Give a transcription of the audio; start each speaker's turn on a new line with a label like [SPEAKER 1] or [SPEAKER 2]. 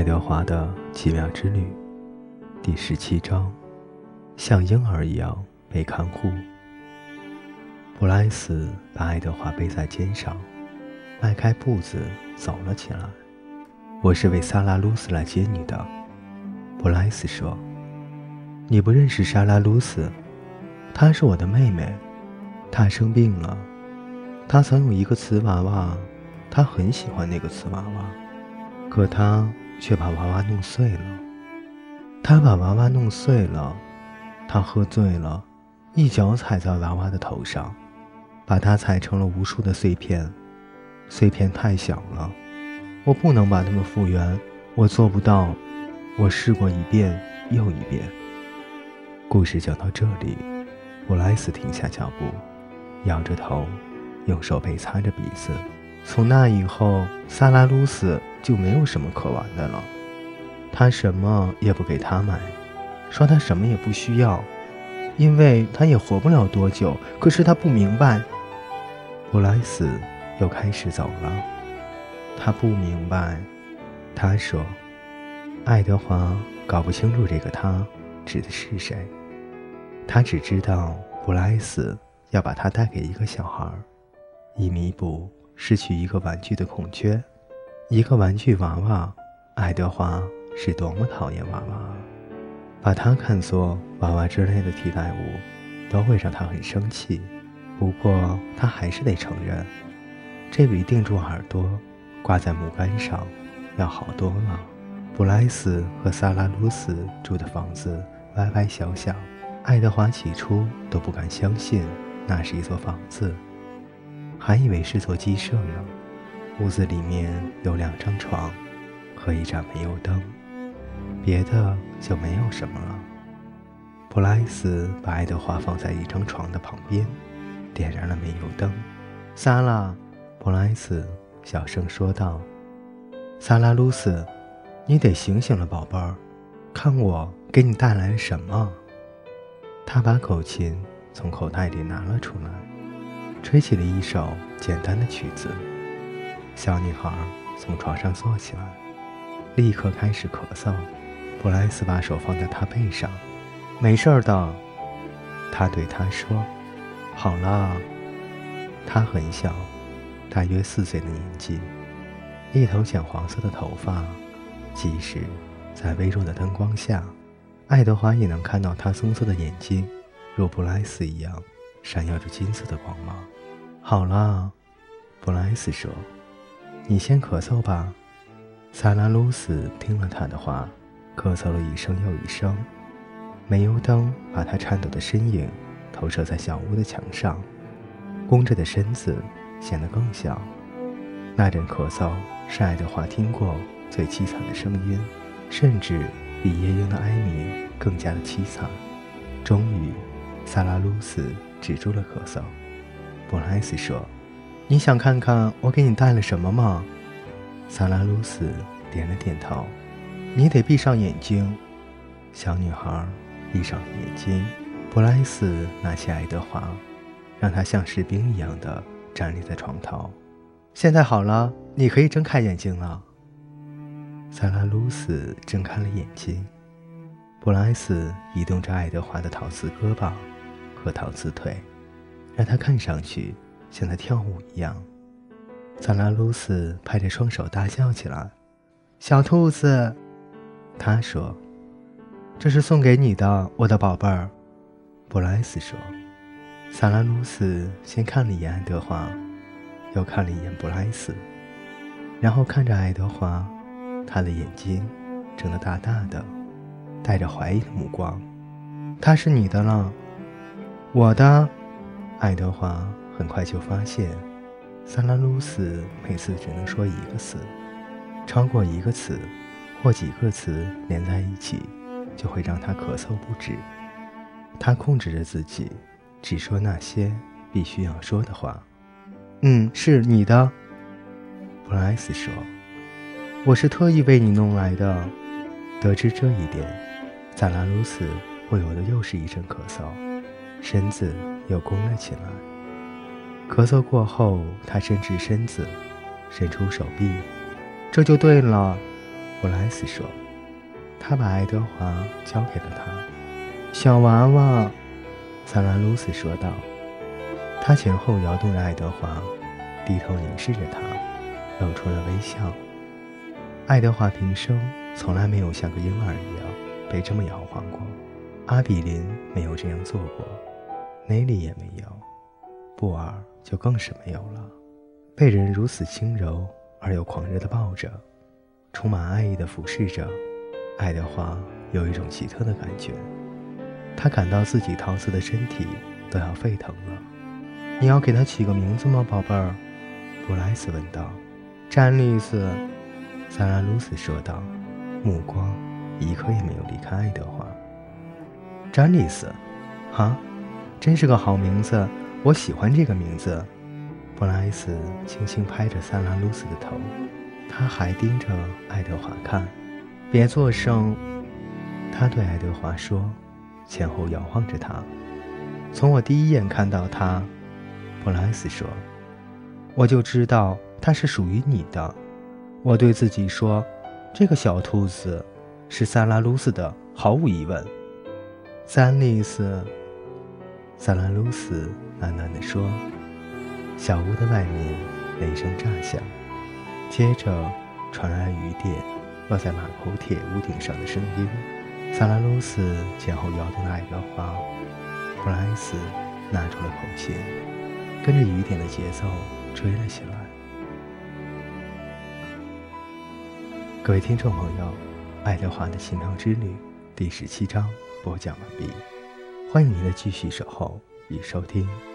[SPEAKER 1] 爱德华的奇妙之旅，第十七章：像婴儿一样被看护。布莱斯把爱德华背在肩上，迈开步子走了起来。我是为萨拉鲁斯来接你的，布莱斯说。你不认识莎拉鲁斯，她是我的妹妹，她生病了。她曾有一个瓷娃娃，她很喜欢那个瓷娃娃，可她却把娃娃弄碎了。他把娃娃弄碎了，他喝醉了，一脚踩在娃娃的头上，把它踩成了无数的碎片。碎片太小了，我不能把它们复原，我做不到。我试过一遍又一遍。故事讲到这里，布莱斯停下脚步，摇着头，用手背擦着鼻子。从那以后，萨拉鲁斯就没有什么可玩的了。他什么也不给他买，说他什么也不需要，因为他也活不了多久。可是他不明白。布莱斯又开始走了。他不明白。他说：“爱德华搞不清楚这个他指的是谁。”他只知道布莱斯要把他带给一个小孩，以弥补失去一个玩具的空缺。一个玩具娃娃，爱德华是多么讨厌娃娃，把他看作娃娃之类的替代物，都会让他很生气。不过他还是得承认，这比定住耳朵挂在木杆上要好多了。布莱斯和萨拉鲁斯住的房子歪歪小小。爱德华起初都不敢相信那是一座房子，还以为是座鸡舍呢。屋子里面有两张床和一盏煤油灯，别的就没有什么了。布莱斯把爱德华放在一张床的旁边，点燃了煤油灯。萨拉，布莱斯小声说道：“萨拉鲁斯，你得醒醒了，宝贝儿，看我给你带来了什么。”他把口琴从口袋里拿了出来，吹起了一首简单的曲子。小女孩从床上坐起来，立刻开始咳嗽。布莱斯把手放在她背上，“没事儿的。”他对她说，“好了。”她很小，大约四岁的年纪，一头浅黄色的头发，即使在微弱的灯光下。爱德华也能看到他棕色的眼睛，如布莱斯一样，闪耀着金色的光芒。好了，布莱斯说：“你先咳嗽吧。”萨拉鲁斯听了他的话，咳嗽了一声又一声。煤油灯把他颤抖的身影投射在小屋的墙上，弓着的身子显得更小。那阵咳嗽是爱德华听过最凄惨的声音，甚至。比夜莺的哀鸣更加的凄惨。终于，萨拉鲁斯止住了咳嗽。布莱斯说：“你想看看我给你带了什么吗？”萨拉鲁斯点了点头。“你得闭上眼睛。”小女孩闭上了眼睛。布莱斯拿起爱德华，让他像士兵一样的站立在床头。现在好了，你可以睁开眼睛了。萨拉鲁斯睁开了眼睛，布莱斯移动着爱德华的陶瓷胳膊和陶瓷腿，让他看上去像在跳舞一样。萨拉鲁斯拍着双手大叫起来：“小兔子！”他说：“这是送给你的，我的宝贝儿。”布莱斯说。萨拉鲁斯先看了一眼爱德华，又看了一眼布莱斯，然后看着爱德华。他的眼睛睁得大大的，带着怀疑的目光。他是你的了，我的。爱德华很快就发现，萨拉鲁斯每次只能说一个词，超过一个词或几个词连在一起，就会让他咳嗽不止。他控制着自己，只说那些必须要说的话。嗯，是你的，布莱斯说。我是特意为你弄来的。得知这一点，萨拉鲁斯不由得又是一阵咳嗽，身子又弓了起来。咳嗽过后，他伸直身子，伸出手臂。这就对了，布莱斯说。他把爱德华交给了他。小娃娃，萨拉鲁斯说道。他前后摇动着爱德华，低头凝视着他，露出了微笑。爱德华平生从来没有像个婴儿一样被这么摇晃过。阿比林没有这样做过，内里也没有，布尔就更是没有了。被人如此轻柔而又狂热地抱着，充满爱意地俯视着。爱德华有一种奇特的感觉，他感到自己陶瓷的身体都要沸腾了。你要给他起个名字吗，宝贝儿？布莱斯问道。詹丽斯，萨拉鲁斯说道，目光一刻也没有离开爱德华。詹丽斯，哈，真是个好名字，我喜欢这个名字。布莱斯轻轻拍着萨拉鲁斯的头，他还盯着爱德华看。别作声，他对爱德华说，前后摇晃着他。从我第一眼看到他，布莱斯说，我就知道他是属于你的。我对自己说，这个小兔子是萨拉鲁斯的，毫无疑问。三丽斯，萨拉鲁斯喃喃地说。小屋的外面雷声炸响，接着传来雨点。落在马口铁屋顶上的声音，萨拉鲁斯前后摇动了爱德华，布莱斯拿出了口琴，跟着雨点的节奏吹了起来。各位听众朋友，《爱德华的奇妙之旅》第十七章播讲完毕，欢迎您的继续守候与收听。